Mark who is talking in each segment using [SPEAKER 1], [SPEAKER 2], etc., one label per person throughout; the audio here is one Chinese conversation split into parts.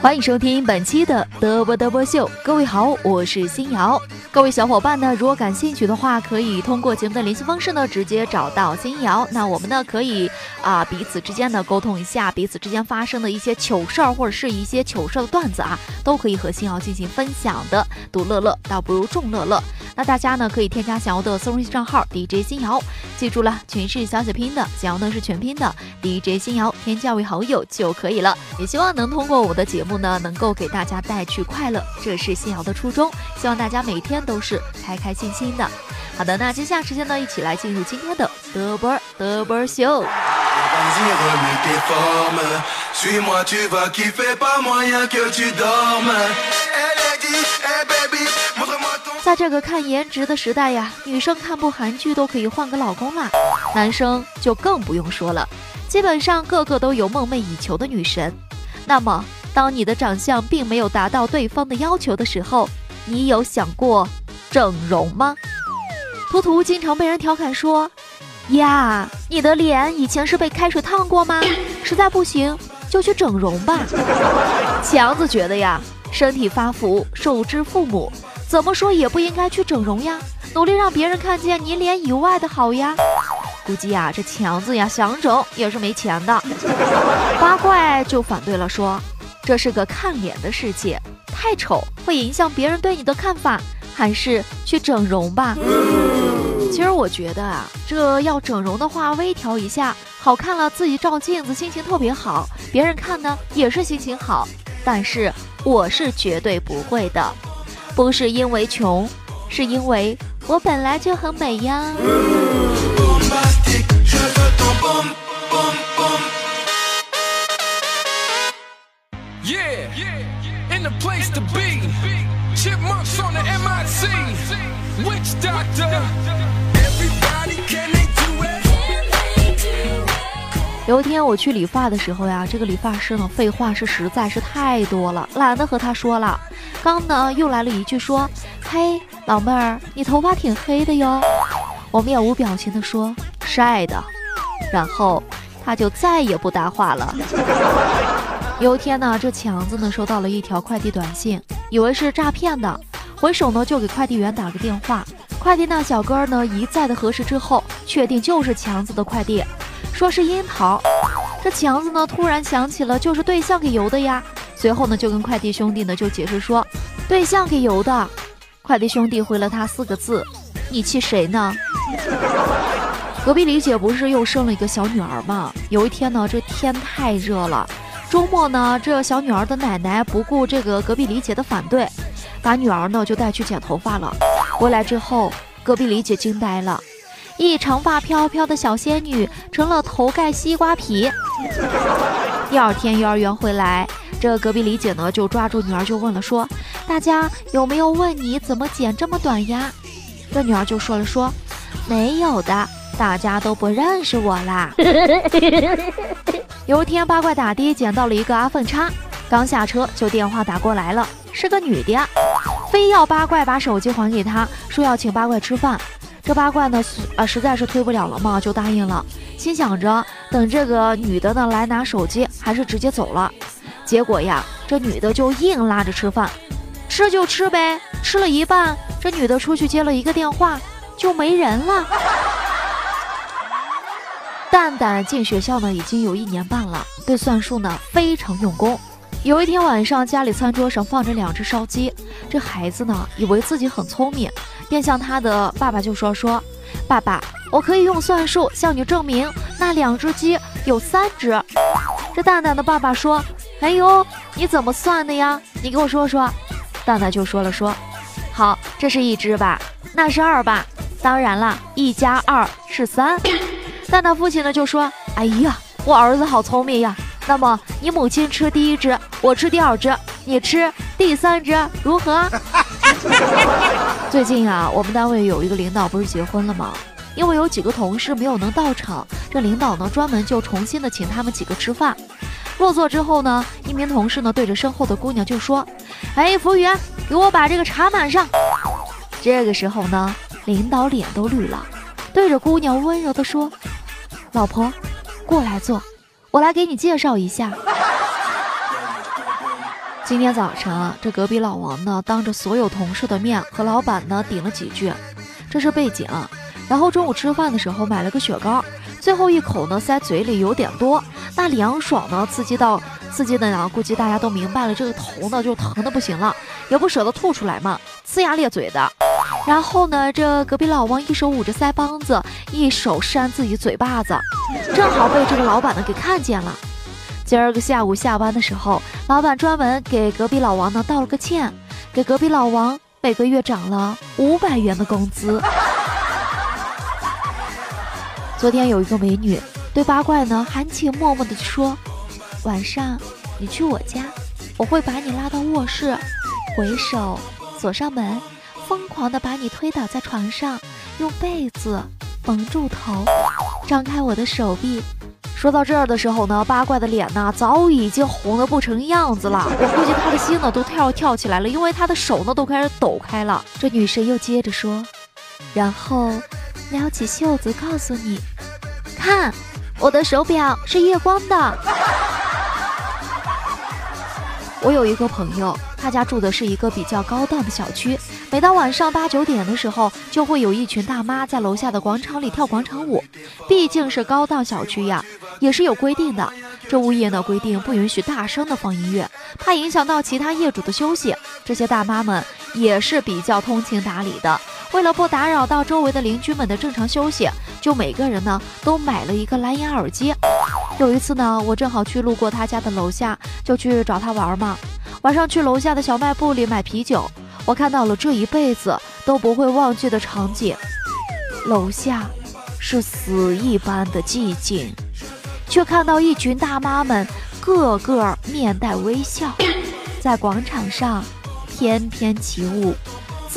[SPEAKER 1] 欢迎收听本期的嘚啵嘚啵秀，各位好，我是新瑶。各位小伙伴呢，如果感兴趣的话，可以通过节目的联系方式呢，直接找到新瑶。那我们呢，可以啊彼此之间呢沟通一下彼此之间发生的一些糗事儿，或者是一些糗事儿的段子啊，都可以和新瑶进行分享的。独乐乐倒不如众乐乐。那大家呢可以添加小瑶的私人账号 DJ 新瑶，记住了，全是小写拼的，小瑶呢是全拼的 DJ 新瑶，添加为好友就可以了。也希望能通过我的节目呢，能够给大家带去快乐，这是新瑶的初衷。希望大家每天都是开开心心的。好的，那接下来时间呢，一起来进入今天的嘚啵嘚啵秀。在这个看颜值的时代呀，女生看部韩剧都可以换个老公啦，男生就更不用说了，基本上个个都有梦寐以求的女神。那么，当你的长相并没有达到对方的要求的时候，你有想过整容吗？图图经常被人调侃说：“呀，你的脸以前是被开水烫过吗？实在不行就去整容吧。”强子觉得呀，身体发福，受之父母。怎么说也不应该去整容呀，努力让别人看见你脸以外的好呀。估计呀，这强子呀想整也是没钱的。八怪就反对了，说这是个看脸的世界，太丑会影响别人对你的看法，还是去整容吧。其实我觉得啊，这要整容的话，微调一下，好看了自己照镜子心情特别好，别人看呢也是心情好。但是我是绝对不会的。不是因为穷，是因为我本来就很美呀。有一天我去理发的时候呀，这个理发师呢，废话是实在是太多了，懒得和他说了。刚呢又来了一句说：“嘿，老妹儿，你头发挺黑的哟。”我面无表情的说：“晒的。”然后他就再也不搭话了。有一天呢，这强子呢收到了一条快递短信，以为是诈骗的，回手呢就给快递员打个电话。快递那小哥呢一再的核实之后，确定就是强子的快递。说是樱桃，这强子呢突然想起了，就是对象给邮的呀。随后呢就跟快递兄弟呢就解释说，对象给邮的。快递兄弟回了他四个字：你气谁呢？隔壁李姐不是又生了一个小女儿吗？有一天呢这天太热了，周末呢这小女儿的奶奶不顾这个隔壁李姐的反对，把女儿呢就带去剪头发了。回来之后，隔壁李姐惊呆了。一长发飘飘的小仙女成了头盖西瓜皮。第二天幼儿园回来，这隔壁李姐呢就抓住女儿就问了，说：“大家有没有问你怎么剪这么短呀？”这女儿就说了，说：“没有的，大家都不认识我啦。”有一天八怪打的捡到了一个阿粪叉，刚下车就电话打过来了，是个女的，非要八怪把手机还给她，说要请八怪吃饭。这八怪呢，啊，实在是推不了了嘛，就答应了。心想着等这个女的呢来拿手机，还是直接走了。结果呀，这女的就硬拉着吃饭，吃就吃呗。吃了一半，这女的出去接了一个电话，就没人了。蛋蛋进学校呢，已经有一年半了，对算术呢非常用功。有一天晚上，家里餐桌上放着两只烧鸡，这孩子呢以为自己很聪明。便向他的爸爸就说：“说，爸爸，我可以用算术向你证明那两只鸡有三只。”这蛋蛋的爸爸说：“哎呦，你怎么算的呀？你给我说说。”蛋蛋就说了：“说，好，这是一只吧？那是二吧？当然了，一加二是三。蛋蛋父亲呢就说：“哎呀，我儿子好聪明呀。那么你母亲吃第一只，我吃第二只，你吃第三只，如何？” 最近啊，我们单位有一个领导不是结婚了吗？因为有几个同事没有能到场，这领导呢专门就重新的请他们几个吃饭。落座之后呢，一名同事呢对着身后的姑娘就说：“哎，服务员，给我把这个茶满上。”这个时候呢，领导脸都绿了，对着姑娘温柔的说：“老婆，过来坐，我来给你介绍一下。”今天早晨啊，这隔壁老王呢，当着所有同事的面和老板呢顶了几句，这是背景。然后中午吃饭的时候买了个雪糕，最后一口呢塞嘴里有点多，那凉爽呢刺激到刺激的呢，估计大家都明白了，这个头呢就疼的不行了，也不舍得吐出来嘛，呲牙咧嘴的。然后呢，这隔壁老王一手捂着腮帮子，一手扇自己嘴巴子，正好被这个老板呢给看见了。今儿个下午下班的时候，老板专门给隔壁老王呢道了个歉，给隔壁老王每个月涨了五百元的工资。昨天有一个美女对八怪呢含情脉脉的说：“晚上你去我家，我会把你拉到卧室，回手锁上门，疯狂的把你推倒在床上，用被子蒙住头，张开我的手臂。”说到这儿的时候呢，八怪的脸呢早已经红得不成样子了。我估计他的心呢都跳跳起来了，因为他的手呢都开始抖开了。这女神又接着说，然后撩起袖子告诉你，看，我的手表是夜光的。我有一个朋友。他家住的是一个比较高档的小区，每到晚上八九点的时候，就会有一群大妈在楼下的广场里跳广场舞。毕竟是高档小区呀，也是有规定的。这物业呢规定不允许大声的放音乐，怕影响到其他业主的休息。这些大妈们也是比较通情达理的，为了不打扰到周围的邻居们的正常休息，就每个人呢都买了一个蓝牙耳机。有一次呢，我正好去路过他家的楼下，就去找他玩嘛。晚上去楼下的小卖部里买啤酒，我看到了这一辈子都不会忘记的场景。楼下是死一般的寂静，却看到一群大妈们个个面带微笑，在广场上翩翩起舞，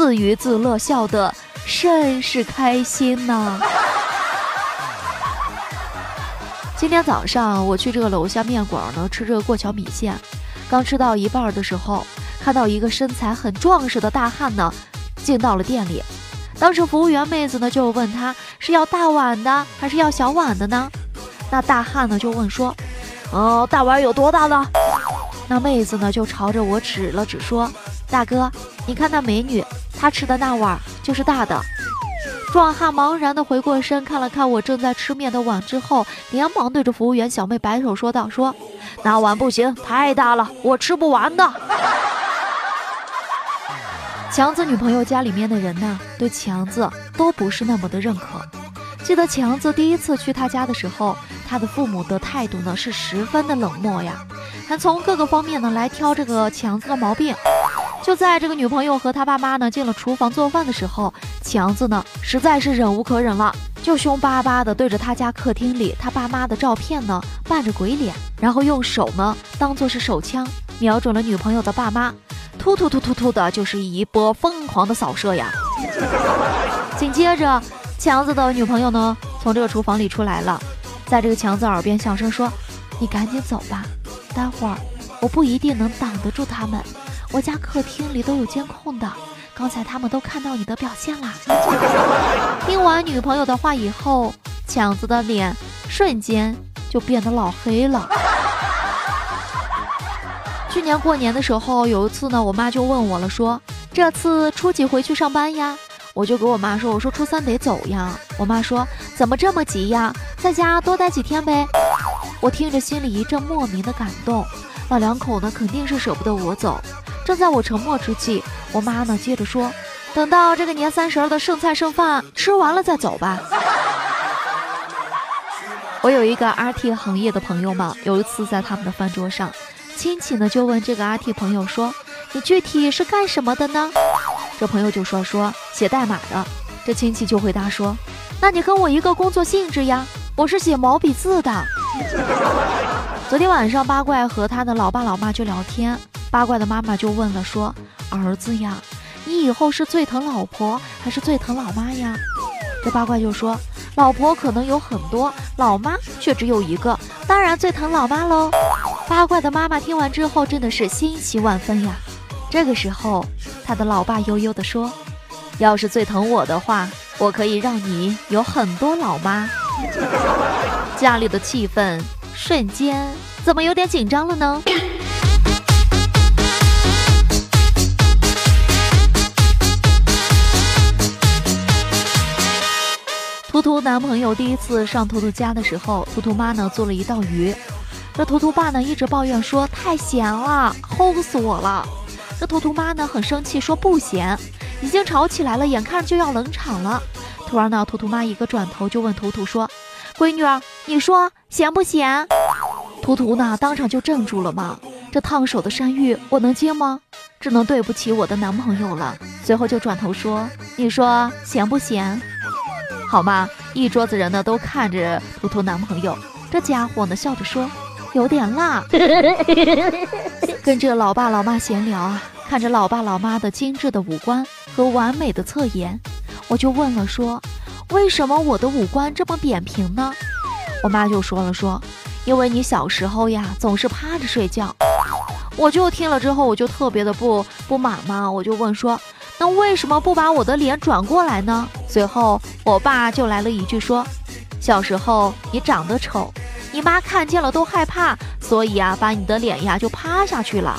[SPEAKER 1] 自娱自乐，笑得甚是开心呢。今天早上我去这个楼下面馆呢，吃这个过桥米线。刚吃到一半的时候，看到一个身材很壮实的大汉呢，进到了店里。当时服务员妹子呢就问他是要大碗的还是要小碗的呢？那大汉呢就问说：“哦，大碗有多大呢？”那妹子呢就朝着我指了指说：“大哥，你看那美女，她吃的那碗就是大的。”壮汉茫然的回过身看了看我正在吃面的碗之后，连忙对着服务员小妹摆手说道：“说那碗不行，太大了，我吃不完的。”强子女朋友家里面的人呢，对强子都不是那么的认可。记得强子第一次去他家的时候，他的父母的态度呢是十分的冷漠呀，还从各个方面呢来挑这个强子的毛病。就在这个女朋友和他爸妈呢进了厨房做饭的时候，强子呢实在是忍无可忍了，就凶巴巴的对着他家客厅里他爸妈的照片呢扮着鬼脸，然后用手呢当做是手枪瞄准了女朋友的爸妈，突突突突突的就是一波疯狂的扫射呀。紧接着，强子的女朋友呢从这个厨房里出来了，在这个强子耳边小声说：“你赶紧走吧，待会儿我不一定能挡得住他们。”我家客厅里都有监控的，刚才他们都看到你的表现啦。听完女朋友的话以后，强子的脸瞬间就变得老黑了。去年过年的时候，有一次呢，我妈就问我了，说这次初几回去上班呀？我就给我妈说，我说初三得走呀。我妈说怎么这么急呀？在家多待几天呗。我听着心里一阵莫名的感动，老两口呢肯定是舍不得我走。正在我沉默之际，我妈呢接着说：“等到这个年三十的剩菜剩饭吃完了再走吧。”我有一个 RT 行业的朋友嘛，有一次在他们的饭桌上，亲戚呢就问这个 RT 朋友说：“你具体是干什么的呢？”这朋友就说说写代码的，这亲戚就回答说，那你跟我一个工作性质呀，我是写毛笔字的。昨天晚上八怪和他的老爸老妈就聊天，八怪的妈妈就问了说，儿子呀，你以后是最疼老婆还是最疼老妈呀？这八怪就说，老婆可能有很多，老妈却只有一个，当然最疼老妈喽。八怪的妈妈听完之后真的是欣喜万分呀。这个时候，他的老爸悠悠地说：“要是最疼我的话，我可以让你有很多老妈。”家里的气氛瞬间怎么有点紧张了呢？男朋友第一次上图图家的时候，图图妈呢做了一道鱼，这图图爸呢一直抱怨说太咸了，齁死我了。这图图妈呢很生气，说不咸，已经吵起来了，眼看就要冷场了。突然呢，图图妈一个转头就问图图说：“闺女儿，你说咸不咸？”图图呢当场就怔住了嘛。这烫手的山芋我能接吗？只能对不起我的男朋友了。随后就转头说：“你说咸不咸？”好吗？一桌子人呢都看着图图男朋友，这家伙呢笑着说：“有点辣。”跟着老爸老妈闲聊啊，看着老爸老妈的精致的五官和完美的侧颜，我就问了说：“为什么我的五官这么扁平呢？”我妈就说了说：“因为你小时候呀总是趴着睡觉。”我就听了之后我就特别的不不满嘛，我就问说：“那为什么不把我的脸转过来呢？”随后我爸就来了一句说：“小时候你长得丑。”你妈看见了都害怕，所以啊，把你的脸呀就趴下去了。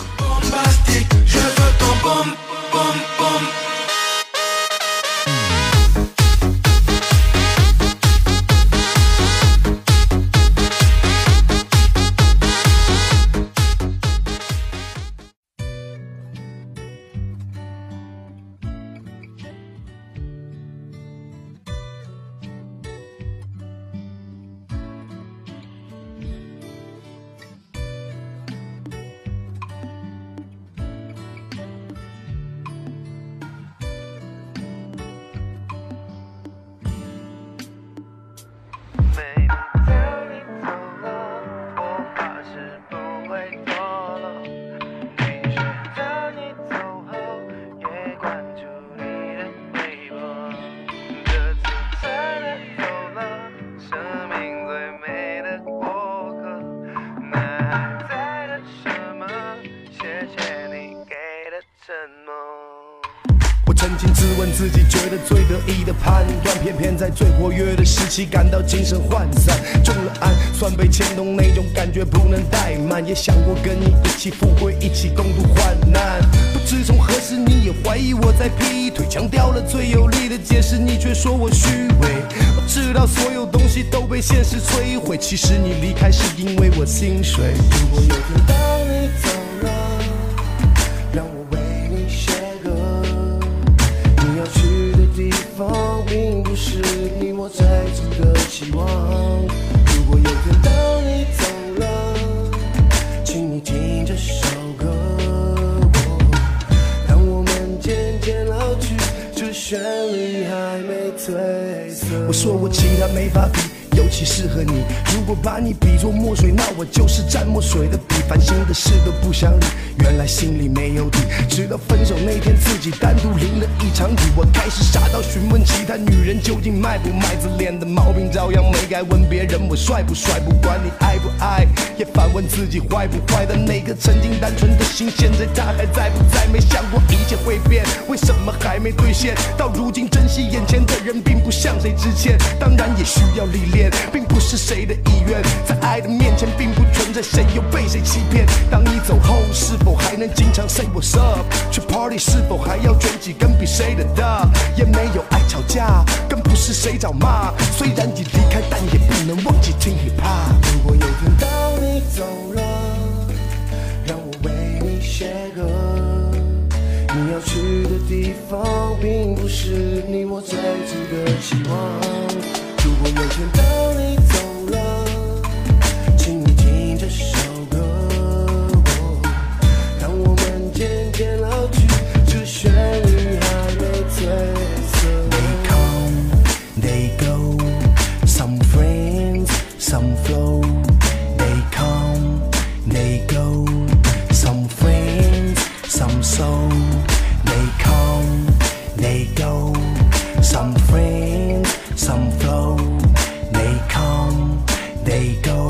[SPEAKER 2] 自己觉得最得意的判断，偏偏在最活跃的时期感到精神涣散。中了暗算被牵动，那种感觉不能怠慢。也想过跟你一起富贵，一起共度患难。不知从何时，你也怀疑我在劈腿，强调了最有力的解释，你却说我虚伪。我知道所有东西都被现实摧毁，其实你离开是因为我心水。如果有天当你地方并不是你我最初的期望，如果有天当你走了，请你听这首歌。当我们渐渐老去，这旋律还没褪色。我说我其他没法比。尤其适合你。如果把你比作墨水，那我就是蘸墨水的烦心的事都不想理，原来心里没有底。直到分手那天，自己单独淋了一场雨，我开始傻到询问其他女人究竟卖不卖。自恋的毛病照样没改，问别人我帅不帅，不管你爱不爱，也反问自己坏不坏。但那颗曾经单纯的心，现在它还在不在？没想过一切会变，为什么还没兑现？到如今珍惜眼前的人，并不向谁致歉，当然也需要历练。并不是谁的意愿，在爱的面前，并不存在谁又被谁欺骗。当你走后，是否还能经常 say what's up？去 party 是否还要卷几根比谁的大？也没有爱吵架，更不是谁找骂。虽然已离开，但也不能忘记听 hip hop。如果有天当你走了，让我为你写歌。你要去的地方，并不是你我最初的期望。they go.